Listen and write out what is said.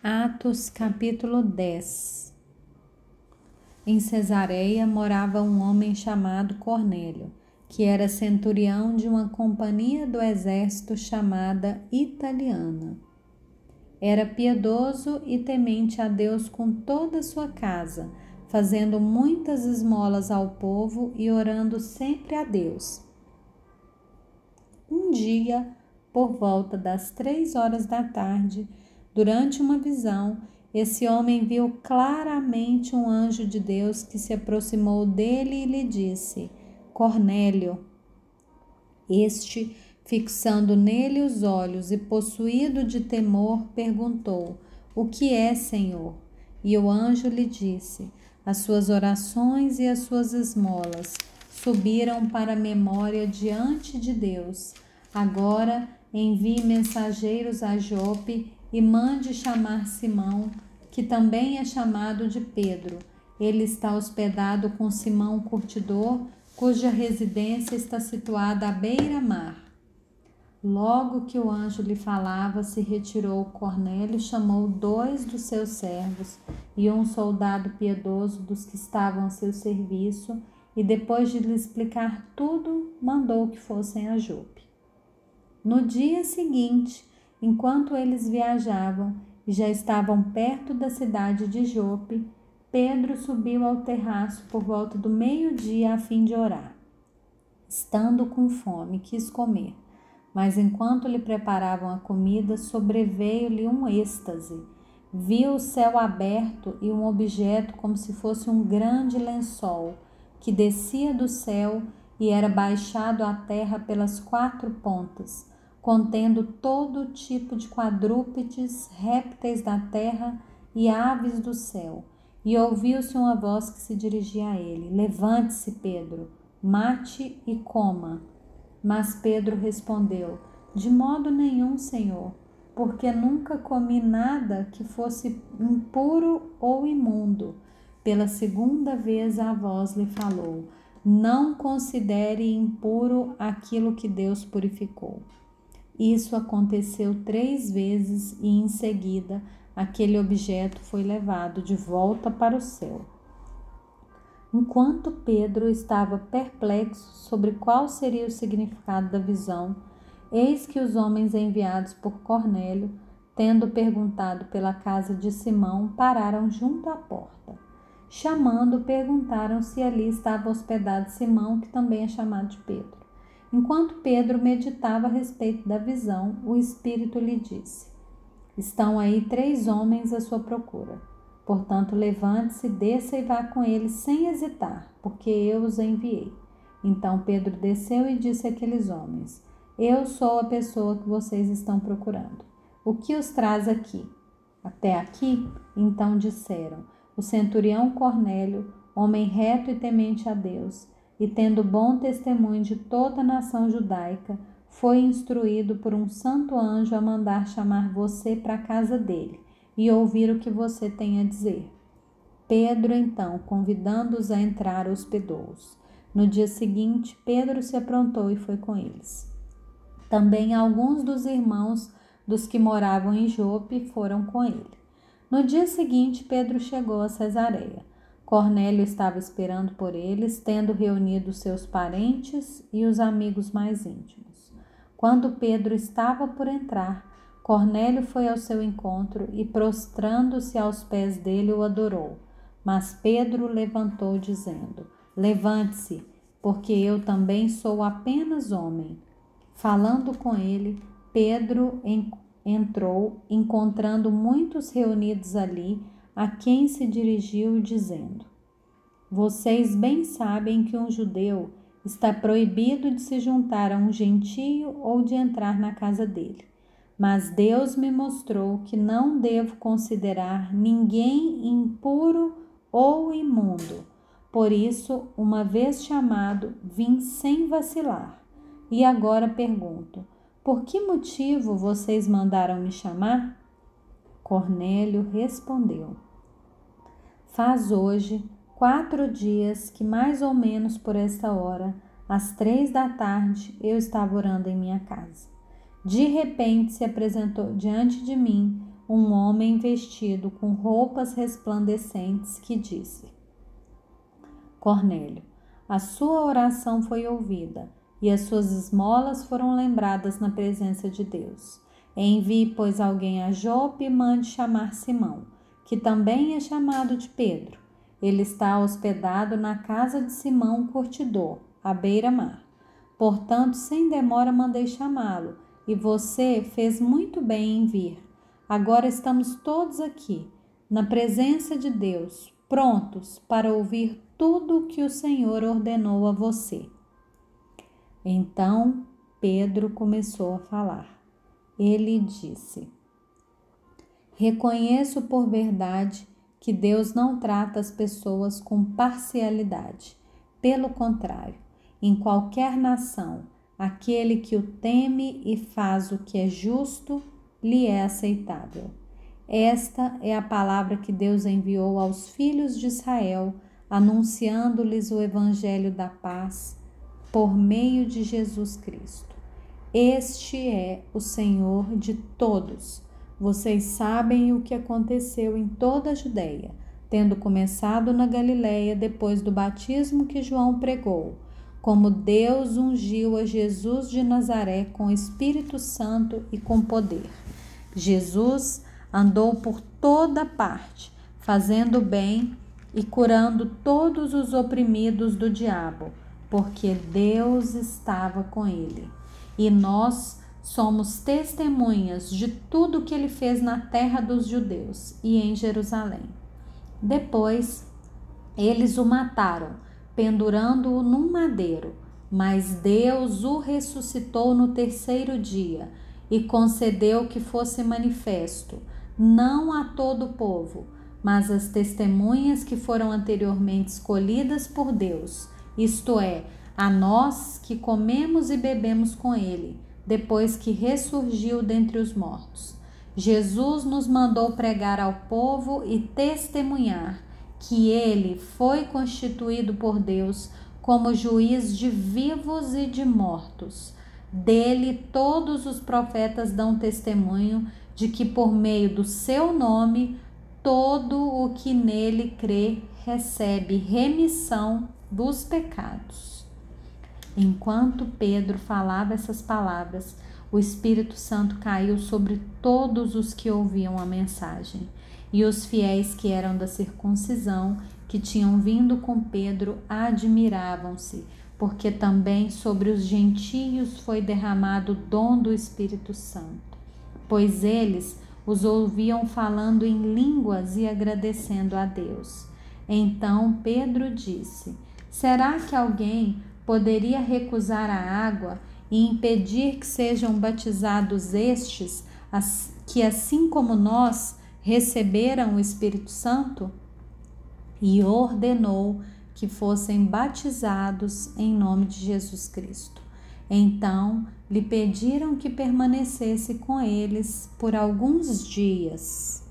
Atos capítulo 10 Em Cesareia morava um homem chamado Cornélio, que era centurião de uma companhia do exército chamada Italiana. Era piedoso e temente a Deus com toda a sua casa, fazendo muitas esmolas ao povo e orando sempre a Deus. Um dia, por volta das três horas da tarde, Durante uma visão, esse homem viu claramente um anjo de Deus que se aproximou dele e lhe disse: Cornélio. Este, fixando nele os olhos e possuído de temor, perguntou: O que é, Senhor? E o anjo lhe disse: As suas orações e as suas esmolas subiram para a memória diante de Deus. Agora envie mensageiros a Jope e mande chamar Simão, que também é chamado de Pedro. Ele está hospedado com Simão Curtidor, cuja residência está situada à beira-mar. Logo que o anjo lhe falava, se retirou Cornélio, chamou dois dos seus servos e um soldado piedoso dos que estavam a seu serviço, e depois de lhe explicar tudo, mandou que fossem a Jope. No dia seguinte, Enquanto eles viajavam e já estavam perto da cidade de Jope, Pedro subiu ao terraço por volta do meio-dia a fim de orar. Estando com fome, quis comer, mas enquanto lhe preparavam a comida, sobreveio-lhe um êxtase. Viu o céu aberto e um objeto como se fosse um grande lençol que descia do céu e era baixado à terra pelas quatro pontas contendo todo tipo de quadrúpedes, répteis da terra e aves do céu. E ouviu-se uma voz que se dirigia a ele: Levante-se, Pedro, mate e coma. Mas Pedro respondeu: De modo nenhum, Senhor, porque nunca comi nada que fosse impuro ou imundo. Pela segunda vez a voz lhe falou: Não considere impuro aquilo que Deus purificou. Isso aconteceu três vezes e em seguida aquele objeto foi levado de volta para o céu. Enquanto Pedro estava perplexo sobre qual seria o significado da visão, eis que os homens enviados por Cornélio, tendo perguntado pela casa de Simão, pararam junto à porta. Chamando, perguntaram se ali estava hospedado Simão, que também é chamado de Pedro. Enquanto Pedro meditava a respeito da visão, o Espírito lhe disse: Estão aí três homens à sua procura. Portanto, levante-se, desça e vá com eles sem hesitar, porque eu os enviei. Então Pedro desceu e disse àqueles homens: Eu sou a pessoa que vocês estão procurando. O que os traz aqui? Até aqui? Então disseram: O centurião Cornélio, homem reto e temente a Deus, e tendo bom testemunho de toda a nação judaica, foi instruído por um santo anjo a mandar chamar você para a casa dele e ouvir o que você tem a dizer. Pedro, então, convidando-os a entrar, hospedou-os. No dia seguinte, Pedro se aprontou e foi com eles. Também alguns dos irmãos dos que moravam em Jope foram com ele. No dia seguinte, Pedro chegou a Cesareia. Cornélio estava esperando por eles, tendo reunido seus parentes e os amigos mais íntimos. Quando Pedro estava por entrar, Cornélio foi ao seu encontro e, prostrando-se aos pés dele, o adorou. Mas Pedro levantou, dizendo: Levante-se, porque eu também sou apenas homem. Falando com ele, Pedro entrou, encontrando muitos reunidos ali a quem se dirigiu, dizendo: Vocês bem sabem que um judeu está proibido de se juntar a um gentio ou de entrar na casa dele. Mas Deus me mostrou que não devo considerar ninguém impuro ou imundo. Por isso, uma vez chamado, vim sem vacilar. E agora pergunto: por que motivo vocês mandaram me chamar? Cornélio respondeu: Faz hoje quatro dias que, mais ou menos por esta hora, às três da tarde, eu estava orando em minha casa. De repente se apresentou diante de mim um homem vestido com roupas resplandecentes que disse: Cornélio, a sua oração foi ouvida e as suas esmolas foram lembradas na presença de Deus. Envie, pois, alguém a Jope e mande chamar Simão, que também é chamado de Pedro. Ele está hospedado na casa de Simão Curtidor, à beira-mar. Portanto, sem demora mandei chamá-lo, e você fez muito bem em vir. Agora estamos todos aqui, na presença de Deus, prontos para ouvir tudo o que o Senhor ordenou a você. Então Pedro começou a falar. Ele disse: Reconheço por verdade que Deus não trata as pessoas com parcialidade. Pelo contrário, em qualquer nação, aquele que o teme e faz o que é justo lhe é aceitável. Esta é a palavra que Deus enviou aos filhos de Israel, anunciando-lhes o evangelho da paz por meio de Jesus Cristo. Este é o Senhor de todos. Vocês sabem o que aconteceu em toda a Judéia, tendo começado na Galiléia depois do batismo que João pregou como Deus ungiu a Jesus de Nazaré com Espírito Santo e com poder. Jesus andou por toda parte, fazendo bem e curando todos os oprimidos do diabo, porque Deus estava com ele. E nós somos testemunhas de tudo que ele fez na terra dos judeus e em Jerusalém. Depois, eles o mataram pendurando-o num madeiro. Mas Deus o ressuscitou no terceiro dia e concedeu que fosse manifesto, não a todo o povo, mas às testemunhas que foram anteriormente escolhidas por Deus, isto é, a nós que comemos e bebemos com ele, depois que ressurgiu dentre os mortos. Jesus nos mandou pregar ao povo e testemunhar que ele foi constituído por Deus como juiz de vivos e de mortos. Dele todos os profetas dão testemunho de que por meio do seu nome todo o que nele crê recebe remissão dos pecados. Enquanto Pedro falava essas palavras, o Espírito Santo caiu sobre todos os que ouviam a mensagem. E os fiéis que eram da circuncisão, que tinham vindo com Pedro, admiravam-se, porque também sobre os gentios foi derramado o dom do Espírito Santo, pois eles os ouviam falando em línguas e agradecendo a Deus. Então Pedro disse: Será que alguém poderia recusar a água e impedir que sejam batizados estes, que assim como nós receberam o Espírito Santo e ordenou que fossem batizados em nome de Jesus Cristo. Então lhe pediram que permanecesse com eles por alguns dias.